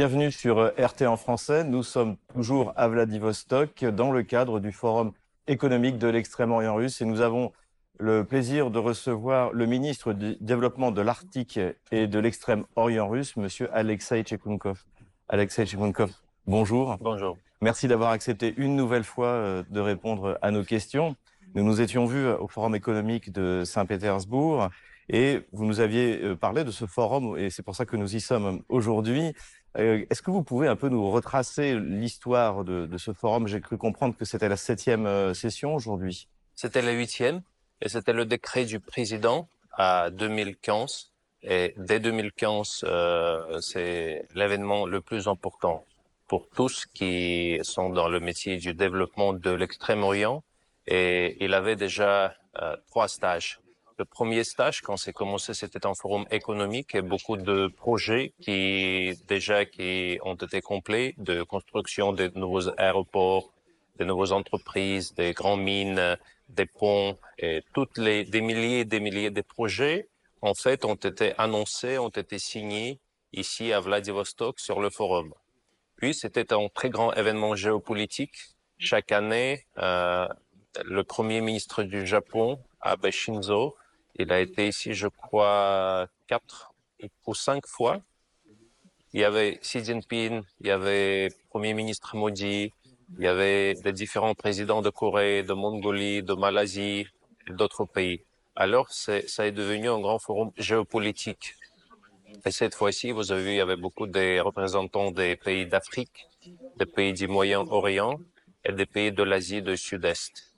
Bienvenue sur euh, RT en français. Nous sommes toujours à Vladivostok dans le cadre du Forum économique de l'extrême-orient russe et nous avons le plaisir de recevoir le ministre du Développement de l'Arctique et de l'extrême-orient russe, monsieur Alexei Tchekunkov. Alexei Tchekunkov, bonjour. Bonjour. Merci d'avoir accepté une nouvelle fois euh, de répondre à nos questions. Nous nous étions vus au Forum économique de Saint-Pétersbourg et vous nous aviez euh, parlé de ce forum et c'est pour ça que nous y sommes aujourd'hui. Euh, est-ce que vous pouvez un peu nous retracer l'histoire de, ce forum? J'ai cru comprendre que c'était la septième euh, session aujourd'hui. C'était la huitième et c'était le décret du président à 2015. Et dès 2015, euh, c'est l'événement le plus important pour tous qui sont dans le métier du développement de l'extrême-orient. Et il avait déjà trois stages le premier stage, quand c'est commencé, c'était un forum économique et beaucoup de projets qui déjà qui ont été complets de construction de nouveaux aéroports, de nouvelles entreprises, des grandes mines, des ponts et toutes les des milliers et des milliers de projets en fait ont été annoncés, ont été signés ici à Vladivostok sur le forum. Puis c'était un très grand événement géopolitique. Chaque année, euh, le premier ministre du Japon, Abe Shinzo, il a été ici, je crois, quatre ou cinq fois. Il y avait Xi Jinping, il y avait Premier ministre Modi, il y avait des différents présidents de Corée, de Mongolie, de Malaisie d'autres pays. Alors, ça est devenu un grand forum géopolitique. Et cette fois-ci, vous avez vu, il y avait beaucoup de représentants des pays d'Afrique, des pays du Moyen-Orient et des pays de l'Asie du Sud-Est.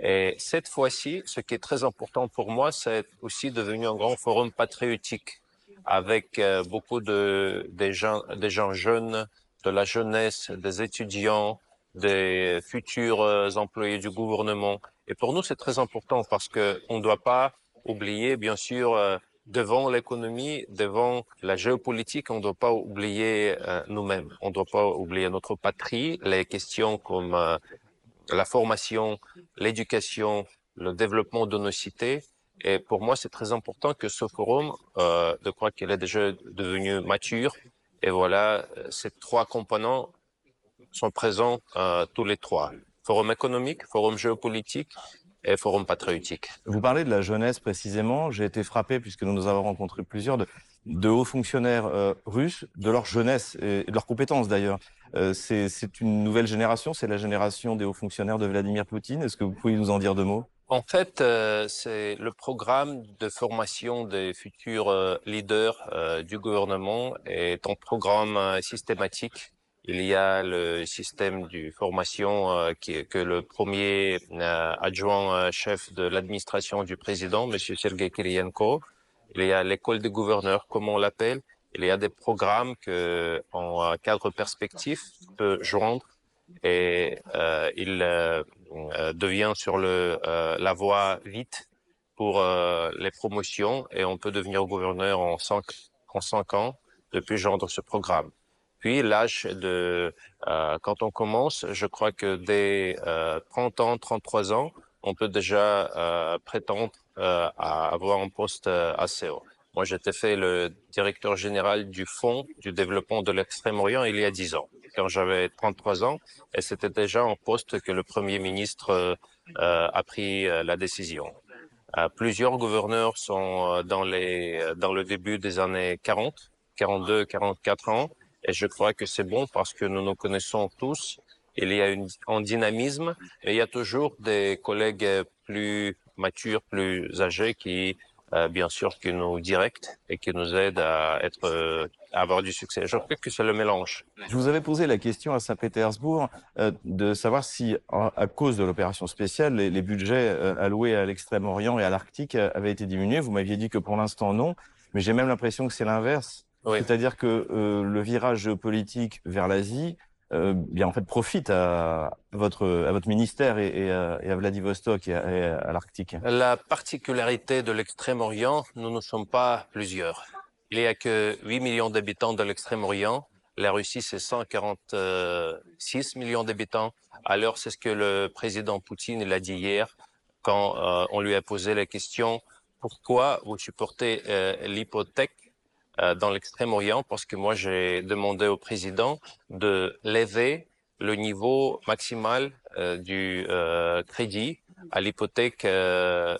Et cette fois-ci, ce qui est très important pour moi, c'est aussi devenu un grand forum patriotique avec euh, beaucoup de des gens, des gens jeunes, de la jeunesse, des étudiants, des futurs euh, employés du gouvernement. Et pour nous, c'est très important parce que on ne doit pas oublier, bien sûr, euh, devant l'économie, devant la géopolitique, on ne doit pas oublier nous-mêmes. On ne doit pas oublier notre patrie, les questions comme la formation, l'éducation, le développement de nos cités. Et pour moi, c'est très important que ce forum, euh, je crois qu'il est déjà devenu mature. Et voilà, ces trois composants sont présents euh, tous les trois. Forum économique, forum géopolitique et forum patriotique. Vous parlez de la jeunesse précisément. J'ai été frappé, puisque nous nous avons rencontré plusieurs, de, de hauts fonctionnaires euh, russes, de leur jeunesse et de leurs compétences d'ailleurs. Euh, c'est une nouvelle génération, c'est la génération des hauts fonctionnaires de Vladimir Poutine. Est-ce que vous pouvez nous en dire deux mots? En fait, euh, c'est le programme de formation des futurs euh, leaders du gouvernement est un programme systématique. Il y a le système de formation qui, que le premier adjoint chef de l'administration du président, Monsieur Sergei Kirienko, il y a l'école des gouverneurs, comme on l'appelle, il y a des programmes que, en cadre perspectif, peut joindre et euh, il euh, euh, devient sur le la voie vite pour les promotions et on peut devenir gouverneur en cinq en cinq ans depuis joindre ce programme. Puis l'âge de quand on commence, je crois que dès 30 ans, 33 ans, on peut déjà prétendre à avoir un poste assez haut. Moi, j'étais fait le directeur général du Fonds du développement de l'Extrême-Orient il y a 10 ans, quand j'avais 33 ans, et c'était déjà un poste que le Premier ministre euh, a pris euh, la décision. Euh, plusieurs gouverneurs sont dans, les, dans le début des années 40, 42, 44 ans, et je crois que c'est bon parce que nous nous connaissons tous. Il y a une, un dynamisme, et il y a toujours des collègues plus matures, plus âgés qui euh, bien sûr, qui nous directe et qui nous aide à être euh, à avoir du succès. Je crois que c'est le mélange. Je vous avais posé la question à Saint-Pétersbourg euh, de savoir si, à cause de l'opération spéciale, les, les budgets alloués à l'Extrême-Orient et à l'Arctique avaient été diminués. Vous m'aviez dit que pour l'instant non, mais j'ai même l'impression que c'est l'inverse. Oui. C'est-à-dire que le virage géopolitique vers l'Asie euh, bien en fait profite à votre à votre ministère et, à, Vladivostok et à, l'Arctique La particularité de l'Extrême-Orient, nous ne sommes pas plusieurs. Il y a que 8 millions d'habitants de l'Extrême-Orient. La Russie, c'est 146 millions d'habitants. Alors, c'est ce que le président Poutine il a dit hier quand euh, on lui a posé la question pourquoi vous supportez euh, l'hypothèque dans l'Extrême-Orient parce que moi j'ai demandé au président de lever le niveau maximal euh, du euh, crédit à l'hypothèque euh,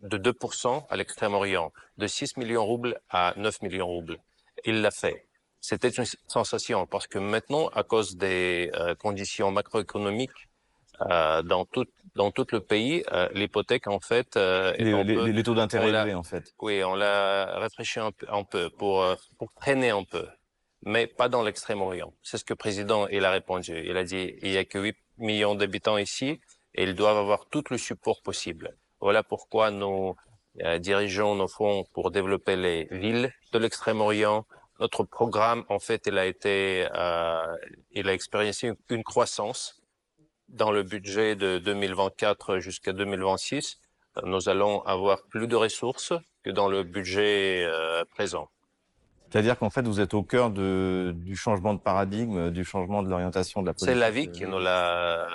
de 2% à l'Extrême-Orient, de 6 millions de roubles à 9 millions de roubles. Il l'a fait. C'était une sensation parce que maintenant, à cause des euh, conditions macroéconomiques euh, dans tout dans tout le pays, euh, l'hypothèque en fait, euh, Les, taux d'intérêt élevés, en fait. oui, on l'a réfléchi un peu, un peu pour euh, pour traîner un peu, mais pas dans l'extrême-orient. C'est ce que le président il a répondu. Il a dit il y a que 8 millions d'habitants ici et ils doivent avoir tout le support possible. Voilà pourquoi nous euh, dirigeons nos fonds pour développer les villes de l'extrême-orient. Notre programme, en fait, il a été, euh, il a expérimenté une, une croissance dans le budget de 2024 jusqu'à 2026. euh, Nous allons avoir plus de ressources que dans le budget euh, présent. C'est-à-dire qu'en fait, vous êtes au cœur de, du changement de paradigme, du changement de l'orientation de la politique. C'est la vie qui euh, nous l'a,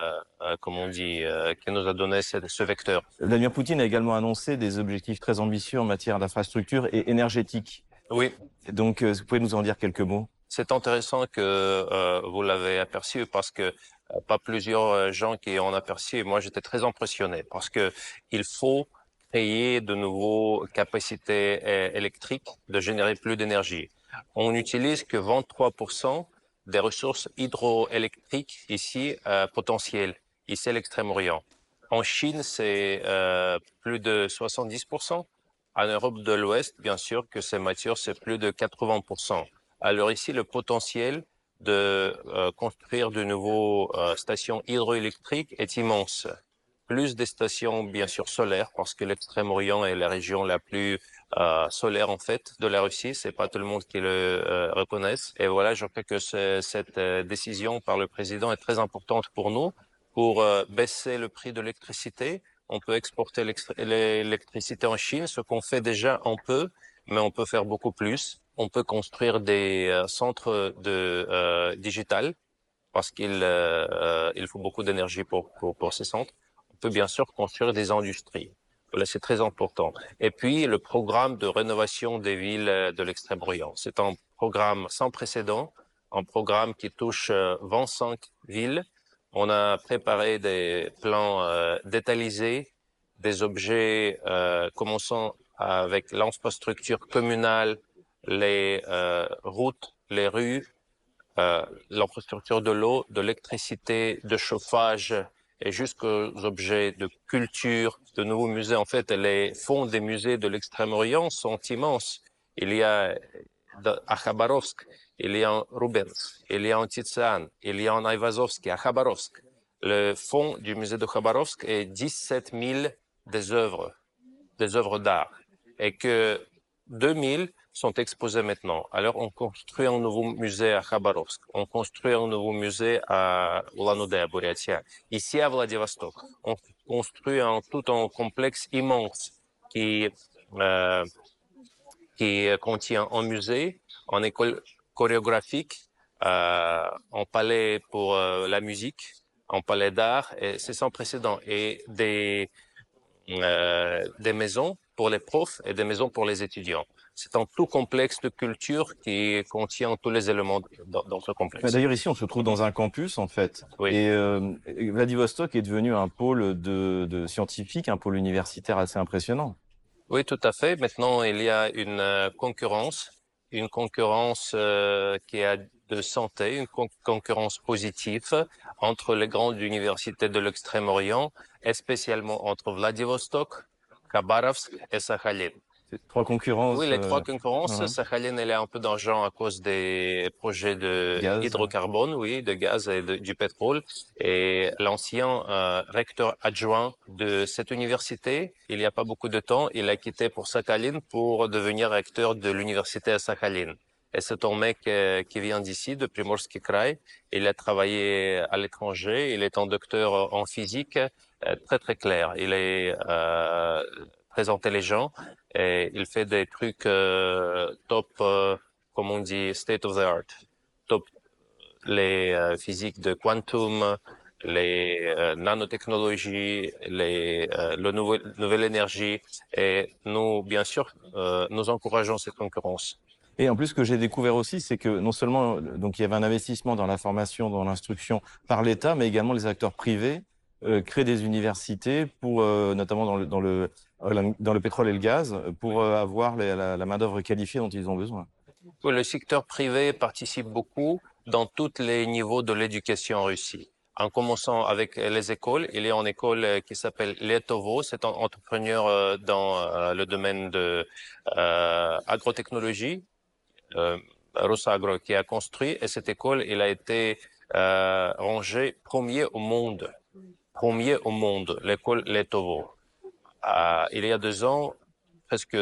euh, comme on dit, euh, qui nous a donné ce, ce vecteur. Vladimir Poutine a également annoncé des objectifs très ambitieux en matière d'infrastructure et énergétique. Oui, Donc, vous pouvez nous en dire quelques mots? C'est intéressant que euh, vous l'avez aperçu parce que euh, pas plusieurs euh, gens qui ont aperçu. Moi, j'étais très impressionné parce que il faut créer de nouveaux capacités électriques de générer plus d'énergie. On n'utilise que 23% des ressources hydroélectriques ici euh, potentielles, ici à l'Extrême-Orient. En Chine, c'est euh, plus de 70%. En Europe de l'Ouest, bien sûr que ces matières, c'est plus de 80%. Alors ici, le potentiel de euh, construire de nouveaux euh, stations hydroélectriques est immense. Plus des stations, bien sûr, solaires, parce que l'Extrême-Orient est la région la plus euh, solaire, en fait, de la Russie. C'est pas tout le monde qui le euh, reconnaisse. Et voilà, je crois que ce- cette euh, décision par le président est très importante pour nous, pour euh, baisser le prix de l'électricité. On peut exporter l'électricité en Chine, ce qu'on fait déjà un peu, mais on peut faire beaucoup plus. On peut construire des euh, centres de euh, digital parce qu'il euh, il faut beaucoup d'énergie pour, pour pour ces centres. On peut bien sûr construire des industries. Voilà, c'est très important. Et puis le programme de rénovation des villes de l'Extrême-Orient. C'est un programme sans précédent, un programme qui touche euh, 25 villes. On a préparé des plans euh, détaillés, des objets euh, commençant avec l'infrastructure communale, les euh, routes, les rues, euh, l'infrastructure de l'eau, de l'électricité, de chauffage et jusqu'aux objets de culture, de nouveaux musées. En fait, les fonds des musées de l'Extrême-Orient sont immenses. Il y a à Khabarovsk, il y a en Rubens, il y a en Tizian, il y a en Aivazovski, à Khabarovsk. Le fonds du musée de Khabarovsk est 17 000 des œuvres, des œuvres d'art. Et que 2000 sont exposés maintenant. Alors, on construit un nouveau musée à Khabarovsk, on construit un nouveau musée à Ulan-Ude, à Bouriatia. Ici, à Vladivostok, on construit tout un complexe immense qui, euh, qui contient un musée, une école chorégraphique, euh, un palais pour euh, la musique, un palais d'art, c'est sans précédent. Et des, des maisons pour les profs et des maisons pour les étudiants. C'est un tout complexe de culture qui contient tous les éléments dans, dans ce Bah, complexe. D'ailleurs, ici, on se trouve dans un campus, en fait. Oui. Et euh, Vladivostok est devenu un pôle de, de scientifiques, un pôle universitaire assez impressionnant. Oui, tout à fait. Maintenant, il y a une euh, concurrence, une concurrence euh, qui a de santé, une con- concurrence positive entre les grandes universités de l'Extrême-Orient, et spécialement entre Vladivostok, Khabarovsk et Sakhalin. Trois concurrences. Oui, les euh, trois concurrences. ouais. Sakhalin, elle est un peu d'argent à cause des projets de Gaz. hydrocarbone, oui, de gaz et de- du pétrole. Et l'ancien euh, recteur adjoint de cette université, il n'y a pas beaucoup de temps, il a quitté pour Sakhalin pour devenir recteur de l'université à Sakhalin. Et c'est un mec euh, qui vient d'ici, de Primorsky Krai. Il a travaillé à l'étranger. Il est un docteur en physique euh, très très clair. Il est euh, très intelligent et il fait des trucs euh, top, euh, comme on dit, state of the art, top les euh, physiques de quantum, les nanotechnologies, les le nouvel, nouvelle énergie et nous bien sûr nous encourageons cette concurrence. Et en plus, ce que j'ai découvert aussi, c'est que non seulement donc il y avait un investissement dans la formation, dans l'instruction par l'État, mais également les acteurs privés créent des universités pour, notamment dans le, dans le pétrole et le gaz, pour euh, avoir les, la, la main d'œuvre qualifiée dont ils ont besoin. Oui, le secteur privé participe beaucoup dans tous les niveaux de l'éducation en Russie. En commençant avec les écoles, il y a une école euh, qui s'appelle Letovo, c'est un entrepreneur euh, dans euh, le domaine de euh, agrotechnologie, euh, Rosagro, qui a construit, et cette école, il a été euh, rangée premier au monde, premier au monde, l'école Letovo. Il y a deux ans, presque,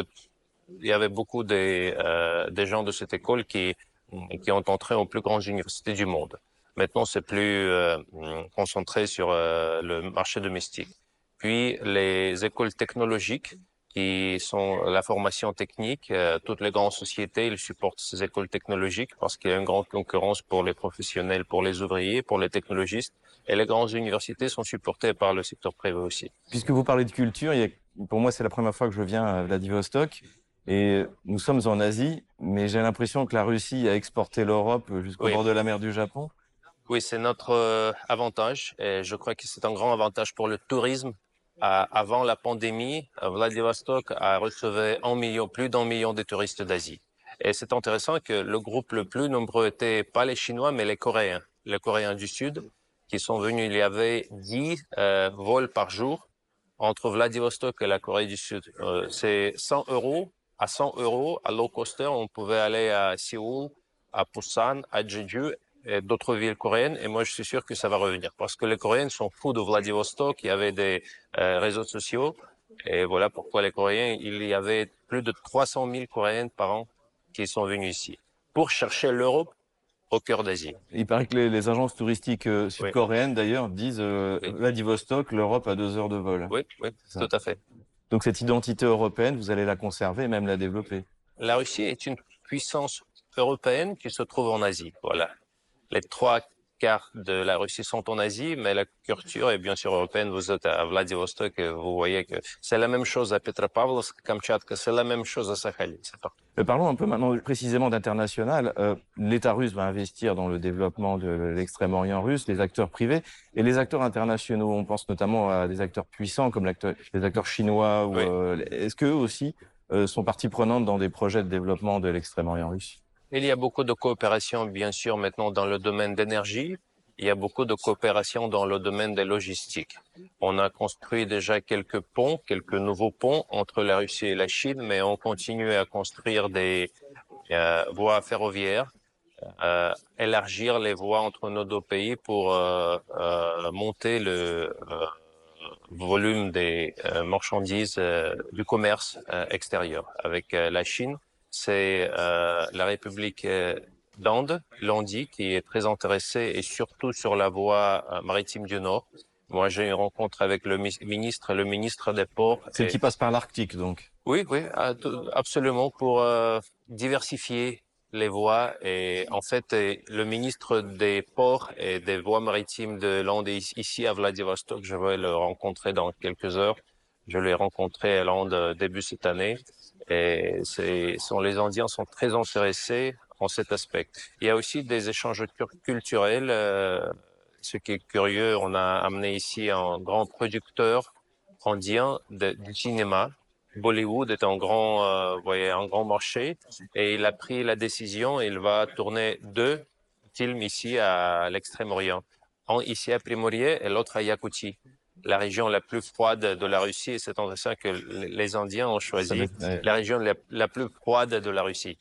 il y avait beaucoup des, euh, gens de cette école qui, qui ont entré aux plus grandes universités du monde. Maintenant, c'est plus euh, concentré sur euh, le marché domestique. Puis, les écoles technologiques, qui sont la formation technique, euh, toutes les grandes sociétés, ils supportent ces écoles technologiques parce qu'il y a une grande concurrence pour les professionnels, pour les ouvriers, pour les technologistes. Et les grandes universités sont supportées par le secteur privé aussi. Puisque vous parlez de culture, il y a, pour moi, c'est la première fois que je viens à Vladivostok. Et nous sommes en Asie, mais j'ai l'impression que la Russie a exporté l'Europe jusqu'au Oui. bord de la mer du Japon. Oui, c'est notre euh, avantage et je crois que c'est un grand avantage pour le tourisme. Avant la pandémie, euh, Vladivostok a reçu un million, plus d'un million de touristes d'Asie. Et c'est intéressant que le groupe le plus nombreux était pas les Chinois, mais les Coréens, les Coréens du Sud, qui sont venus. Il y avait 10 euh, vols par jour entre Vladivostok et la Corée du Sud. Euh, c'est 100 euros. À 100 euros, à low coster, on pouvait aller à Séoul, à Busan, à Jeju d'autres villes coréennes. Et moi, je suis sûr que ça va revenir parce que les Coréens sont fous de Vladivostok. Il y avait des euh, réseaux sociaux. Et voilà pourquoi les Coréens, il y avait plus de 300 000 Coréennes par an qui sont venus ici pour chercher l'Europe au cœur d'Asie. Il paraît que les, les agences touristiques euh, sud-coréennes, d'ailleurs, disent euh, Oui. Vladivostok, l'Europe à deux heures de vol. Oui, oui, tout à fait. Donc cette identité européenne, vous allez la conserver et même la développer. La Russie est une puissance européenne qui se trouve en Asie. Voilà. Les trois quarts de la Russie sont en Asie, mais la culture est bien sûr européenne. Vous êtes à Vladivostok et vous voyez que c'est la même chose à Petropavlovsk, Kamchatka, c'est la même chose à Sakhalin. C'est partout. Euh, parlons un peu maintenant précisément d'international. Euh, L'État russe va investir dans le développement de l'extrême-orient russe, les acteurs privés et les acteurs internationaux. On pense notamment à des acteurs puissants comme les acteurs chinois. ou, Oui. euh, Est-ce qu'eux aussi euh, sont partie prenante dans des projets de développement de l'extrême-orient russe? Il y a beaucoup de coopération, bien sûr, maintenant dans le domaine d'énergie. Il y a beaucoup de coopération dans le domaine des logistiques. On a construit déjà quelques ponts, quelques nouveaux ponts entre la Russie et la Chine, mais on continue à construire des euh, voies ferroviaires, euh, élargir les voies entre nos deux pays pour euh, euh, monter le euh, volume des euh, marchandises du commerce extérieur avec la Chine c'est euh, la République euh, d'Inde, l'Indie, qui est très intéressée et surtout sur la voie euh, maritime du Nord. Moi, j'ai une rencontre avec le mi- ministre, le ministre des Ports. Et- qui passe par l'Arctique, donc. Oui, oui, absolument, pour euh, diversifier les voies. Et en fait, le ministre des Ports et des voies maritimes de l'Inde ici à Vladivostok. Je vais le rencontrer dans quelques heures. Je l'ai rencontré à l'Inde euh, début cette année. Et sont, les Indiens sont très intéressés en cet aspect. Il y a aussi des échanges culturels. euh, ce qui est curieux, on a amené ici un grand producteur indien de- du cinéma. Bollywood est un grand, euh, voyez, un grand marché et il a pris la décision. Il va tourner deux films ici à l'extrême-orient, un ici à Primorié et l'autre à Yakoutie, la région la plus froide de la Russie. Et c'est intéressant que les Indiens ont Ça choisi être- la région la, la plus froide de la Russie.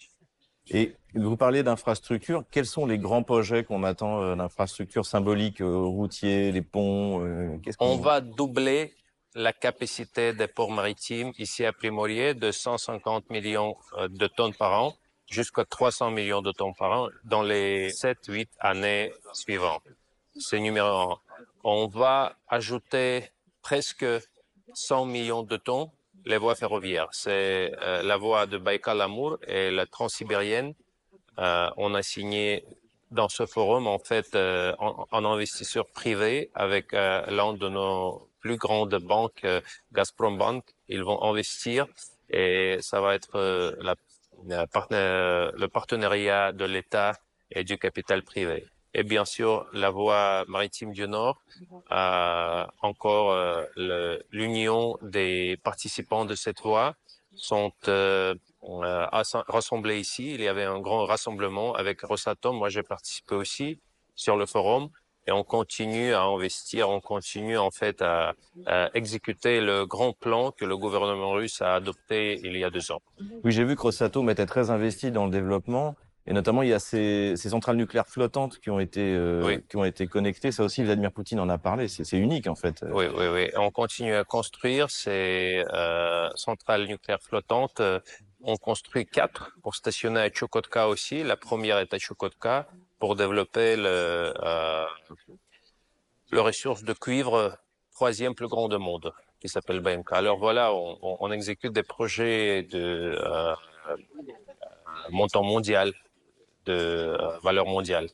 Et vous parlez d'infrastructures. Quels sont les grands projets qu'on attend euh, d'infrastructures symboliques, euh, routiers, les ponts euh, On va doubler la capacité des ports maritimes ici à Primorié de 150 millions de tonnes par an jusqu'à 300 millions de tonnes par an dans les 7-8 années suivantes. C'est numéro un. On va ajouter presque 100 millions de tonnes les voies ferroviaires. C'est euh, la voie de Baïkal-Amour et la transsibérienne. Euh, on a signé dans ce forum, en fait, euh, en, investisseur privé avec euh, l'un de nos plus grandes banques, euh, Gazprom Bank. Ils vont investir et ça va être le partenariat de l'État et du capital privé. Et bien sûr, la voie maritime du Nord, encore l'union des participants de cette voie sont rassemblés ici. Il y avait un grand rassemblement avec Rosatom. Moi, j'ai participé aussi sur le forum et on continue à investir, on continue en fait à, exécuter le grand plan que le gouvernement russe a adopté il y a deux ans. Oui, j'ai vu que Rosatom était très investi dans le développement. Et notamment, il y a ces, ces centrales nucléaires flottantes qui ont été euh, qui ont été connectées. Ça aussi, Vladimir Poutine en a parlé. C'est unique en fait. Oui, oui, oui. On continue à construire ces euh, centrales nucléaires flottantes. On construit quatre pour stationner à Chukotka aussi. La première est à Chukotka pour développer le, euh, le ressource de cuivre troisième plus grand du monde, qui s'appelle BMK. Alors voilà, on, on, exécute des projets de euh, montant mondial, de euh, valeur mondiale.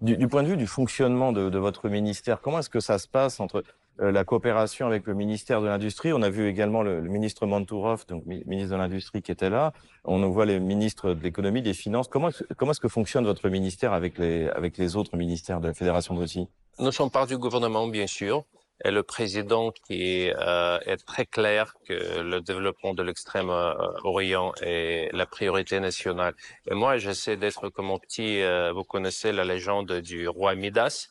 Du, du, point de vue du fonctionnement de, de votre ministère, comment est-ce que ça se passe entre euh, la coopération avec le ministère de l'Industrie? On a vu également le, ministre Mantourov, donc ministre de l'Industrie, qui était là. On voit les ministres de l'Économie, des Finances. Comment, comment est-ce que fonctionne votre ministère avec les, avec les autres ministères de la Fédération de Russie? Nous sommes part du gouvernement, bien sûr, et le président qui euh, est très clair que le développement de l'extrême-orient est la priorité nationale. Et moi, j'essaie d'être comme mon petit, euh, vous connaissez la légende du roi Midas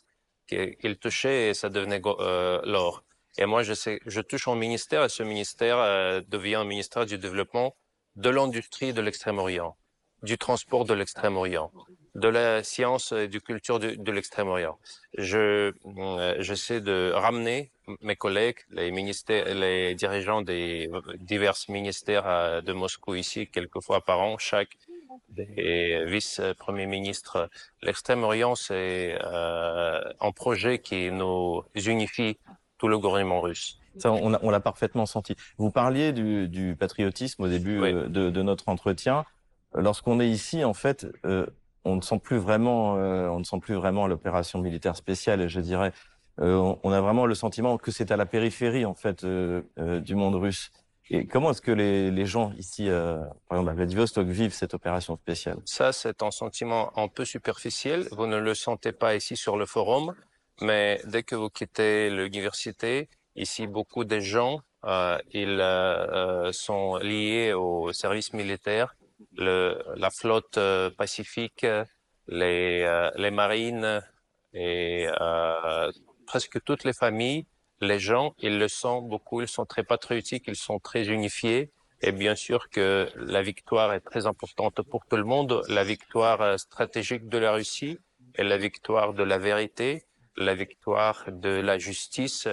qu'il touchait et ça devenait euh, l'or. Et moi, je, sais, je touche mon ministère et ce ministère euh, devient un ministère du développement de l'industrie de l'Extrême-Orient, du transport de l'Extrême-Orient, de la science et du culture de, de l'Extrême-Orient. Je euh, j'essaie de ramener mes collègues, les ministères, les dirigeants des divers ministères de Moscou ici quelques fois par an, chaque des vice-premiers ministres. L'extrême-orient, c'est euh, un projet qui nous unifie tout le gouvernement russe. Ça, on l'a parfaitement senti. Vous parliez du, du patriotisme au début euh, de, de, notre entretien. Lorsqu'on est ici, en fait, euh, on ne sent plus vraiment, euh, on ne sent plus vraiment l'opération militaire spéciale. Je dirais, euh, on a vraiment le sentiment que c'est à la périphérie, en fait, du monde russe. Et comment est-ce que les, les, gens ici, euh, par exemple à Vladivostok, vivent cette opération spéciale? Ça, c'est un sentiment un peu superficiel. Vous ne le sentez pas ici sur le forum, mais dès que vous quittez l'université, ici, beaucoup de gens, euh, ils euh, sont liés au service militaire, le, la flotte euh, pacifique, les, euh, les marines et presque toutes les familles les gens, ils le sentent beaucoup, ils sont très patriotiques, ils sont très unifiés. Et bien sûr que la victoire est très importante pour tout le monde, la victoire euh, stratégique de la Russie et la victoire de la vérité, la victoire de la justice.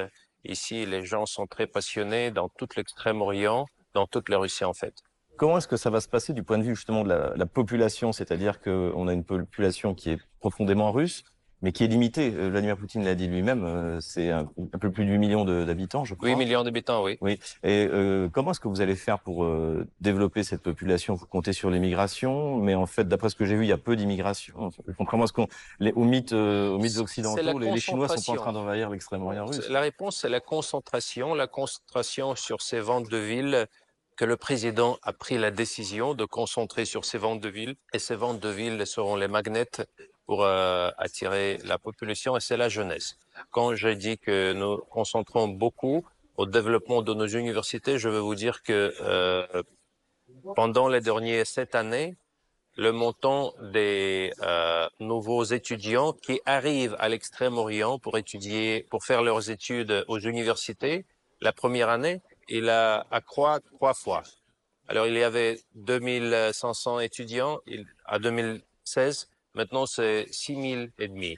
Ici, les gens sont très passionnés dans tout l'extrême-orient, dans toute la Russie en fait. Comment est-ce que ça va se passer du point de vue justement de la, la population? C'est-à-dire qu'on a une population qui est profondément russe, mais qui est limité. Euh, Vladimir Poutine l'a dit lui-même, euh, c'est un, peu plus de 8 millions d'habitants, je crois. 8 millions d'habitants, oui. Oui. Et euh, comment est-ce que vous allez faire pour euh, développer cette population? Vous comptez sur l'immigration, mais en fait, d'après ce que j'ai vu, il y a peu d'immigration. Contrairement à ce qu'on, aux mythes, aux mythes occidentaux, les, les, Chinois sont pas en train d'envahir l'extrême-orient russe. La réponse, c'est la concentration, la concentration sur ces ventes de villes que le président a pris la décision de concentrer sur ces ventes de villes. Et ces ventes de villes seront les magnets pour euh, attirer la population et c'est la jeunesse. Quand je dis que nous concentrons beaucoup au développement de nos universités, je veux vous dire que euh, pendant les dernières sept années, le montant des euh, nouveaux étudiants qui arrivent à l'extrême-orient pour étudier, pour faire leurs études aux universités, la première année, il a accroît trois fois. Alors il y avait 2500 étudiants, à 2016, Maintenant, c'est 6 000 et demi.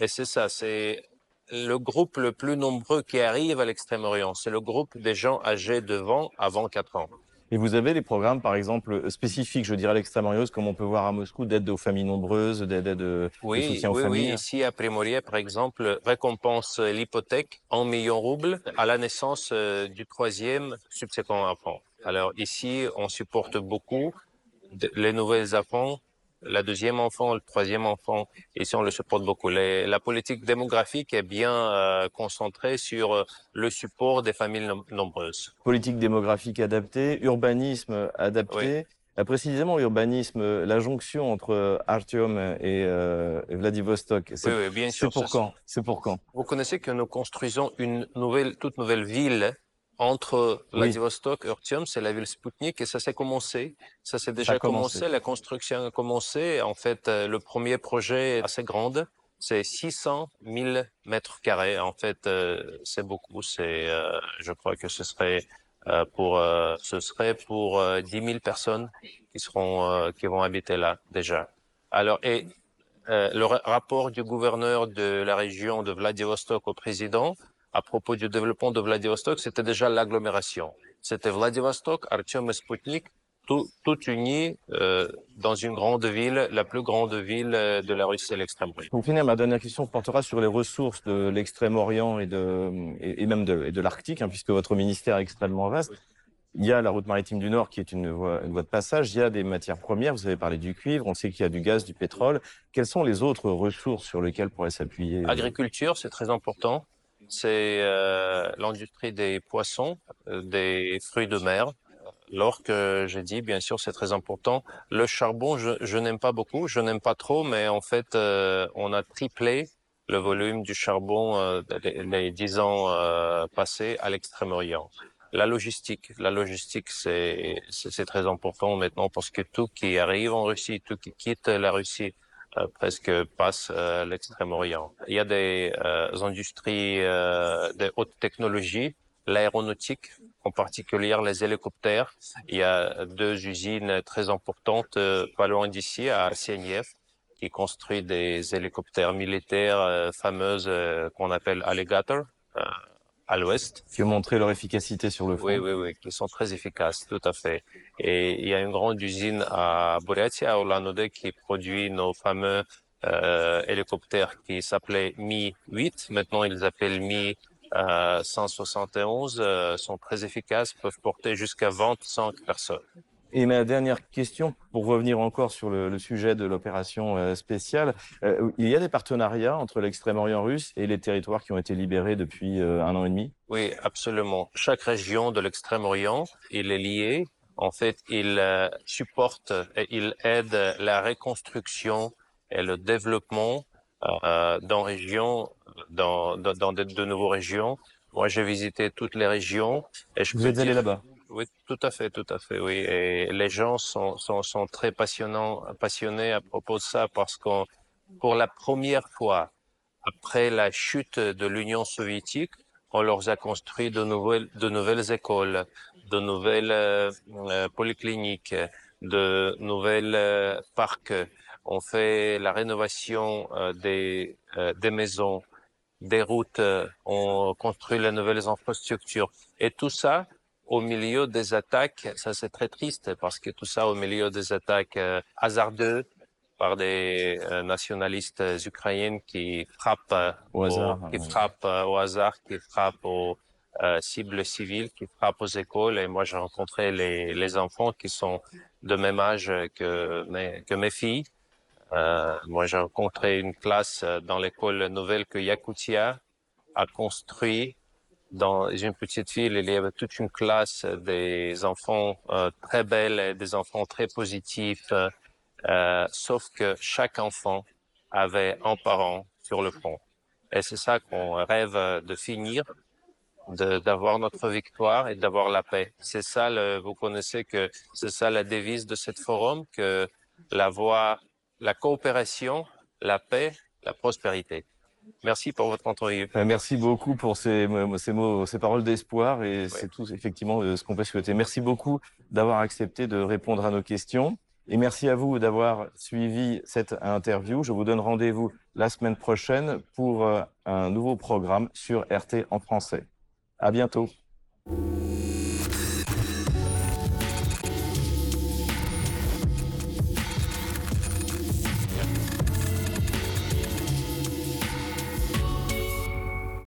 Et c'est ça, c'est le groupe le plus nombreux qui arrive à l'Extrême-Orient. C'est le groupe des gens âgés de 20 avant 4 ans. Et vous avez des programmes, par exemple, spécifiques, je dirais, à l'extrême-orient, comme on peut voir à Moscou, d'aide aux familles nombreuses, d'aide de, oui, soutien aux oui, familles Oui, ici à Primorie, par exemple, récompense l'hypothèque en millions de roubles à la naissance euh, du troisième subséquent enfant. Alors ici, on supporte beaucoup les nouvelles enfants la deuxième enfant, le troisième enfant. Ici, on le supporte beaucoup. la politique démographique est bien euh, concentrée sur euh, le support des familles nombreuses. Politique démographique adaptée, urbanisme adapté. précisément urbanisme, la jonction entre Artyom et, Vladivostok. Oui, oui, bien sûr. C'est pour quand C'est pour quand? Vous connaissez que nous construisons une nouvelle, toute nouvelle ville entre Vladivostok et Artyom, c'est la ville Sputnik et ça s'est commencé. Ça s'est déjà commencé. La construction a commencé. En fait, le premier projet est assez grand c'est 600 000 mètres carrés. En fait, euh, c'est beaucoup. C'est, euh, je crois que ce serait euh, pour, ce serait pour 10 000 personnes qui seront, qui vont habiter là déjà. Alors, et le rapport du gouverneur de la région de Vladivostok au président à propos du développement de Vladivostok, c'était déjà l'agglomération. C'était Vladivostok, Artyom et Sputnik tout, tout uni euh, dans une grande ville, la plus grande ville euh, de la Russie, c'est l'extrême-orient. Pour finir, ma dernière question portera sur les ressources de l'extrême-orient et, de, et, même de, de l'Arctique, hein, puisque votre ministère est extrêmement vaste. Il y a la route maritime du Nord qui est une voie, une voie de passage. Il y a des matières premières. Vous avez parlé du cuivre. On sait qu'il y a du gaz, du pétrole. Quelles sont les autres ressources sur lesquelles pourrait s'appuyer Agriculture, c'est très important. C'est euh, l'industrie des poissons, euh, des fruits de mer, L'orque, j'ai dit, bien sûr, c'est très important. Le charbon, je, je n'aime pas beaucoup, je n'aime pas trop, mais en fait, euh, on a triplé le volume du charbon euh, les dix ans euh, passés à l'extrême-orient. La logistique, la logistique, c'est très important maintenant parce que tout qui arrive en Russie, tout qui quitte la Russie, euh, presque passe à l'extrême-orient. Il y a des industries de haute technologie l'aéronautique, en particulier les hélicoptères. Il y a deux usines très importantes euh, pas loin d'ici, à Sieniev, qui construit des hélicoptères militaires euh, fameuses euh, qu'on appelle Alligator à l'ouest. Qui ont montré leur efficacité sur le front. Oui, oui, oui, qui sont très efficaces, tout à fait. Et il y a une grande usine à Buryatia, à Ulanode, qui produit nos fameux euh, hélicoptères qui s'appelaient Mi-8. Maintenant, ils appellent Mi 171 euh, sont très efficaces, peuvent porter jusqu'à 25 personnes. Et ma dernière question, pour revenir encore sur le, le sujet de l'opération euh, spéciale, euh, il y a des partenariats entre l'extrême-orient russe et les territoires qui ont été libérés depuis un an et demi? Oui, absolument. Chaque région de l'extrême-orient, il est lié. En fait, il supporte et il aide la reconstruction et le développement euh, dans régions, dans, dans, dans de, de nouvelles régions. Moi, j'ai visité toutes les régions. Et je Vous êtes allé là-bas? Oui, tout à fait, tout à fait, oui. Et les gens sont, sont, sont très passionnants, passionnés à propos de ça parce qu'on, pour la première fois, après la chute de l'Union soviétique, on leur a construit de nouvelles, de nouvelles écoles, de nouvelles euh, polycliniques, de nouvelles euh, parcs, on fait la rénovation euh, des, euh, des maisons, des routes, euh, on construit les nouvelles infrastructures. Et tout ça au milieu des attaques, ça c'est très triste parce que tout ça au milieu des attaques hasardeuses par des nationalistes ukrainiens qui frappent au hasard, qui frappent au hasard, qui frappent aux cibles civiles, qui frappent aux écoles. Et moi j'ai rencontré les, les enfants qui sont de même âge que mes, que mes filles euh, moi, j'ai rencontré une classe euh, dans l'école nouvelle que Yakutia a construit. Dans une petite ville, il y avait toute une classe des enfants euh, très belles et des enfants très positifs, euh, sauf que chaque enfant avait un parent sur le front. Et c'est ça qu'on rêve de finir, d'avoir notre victoire et d'avoir la paix. C'est ça, le, vous connaissez que c'est ça la devise de cette forum, que la voie la coopération, la paix, la prospérité. Merci pour votre entrevue. Euh, merci beaucoup pour ces, ces mots, ces paroles d'espoir et c'est tout effectivement euh, ce qu'on peut souhaiter. Merci beaucoup d'avoir accepté de répondre à nos questions et merci à vous d'avoir suivi cette interview. Je vous donne rendez-vous la semaine prochaine pour euh, un nouveau programme sur RT en français. À bientôt.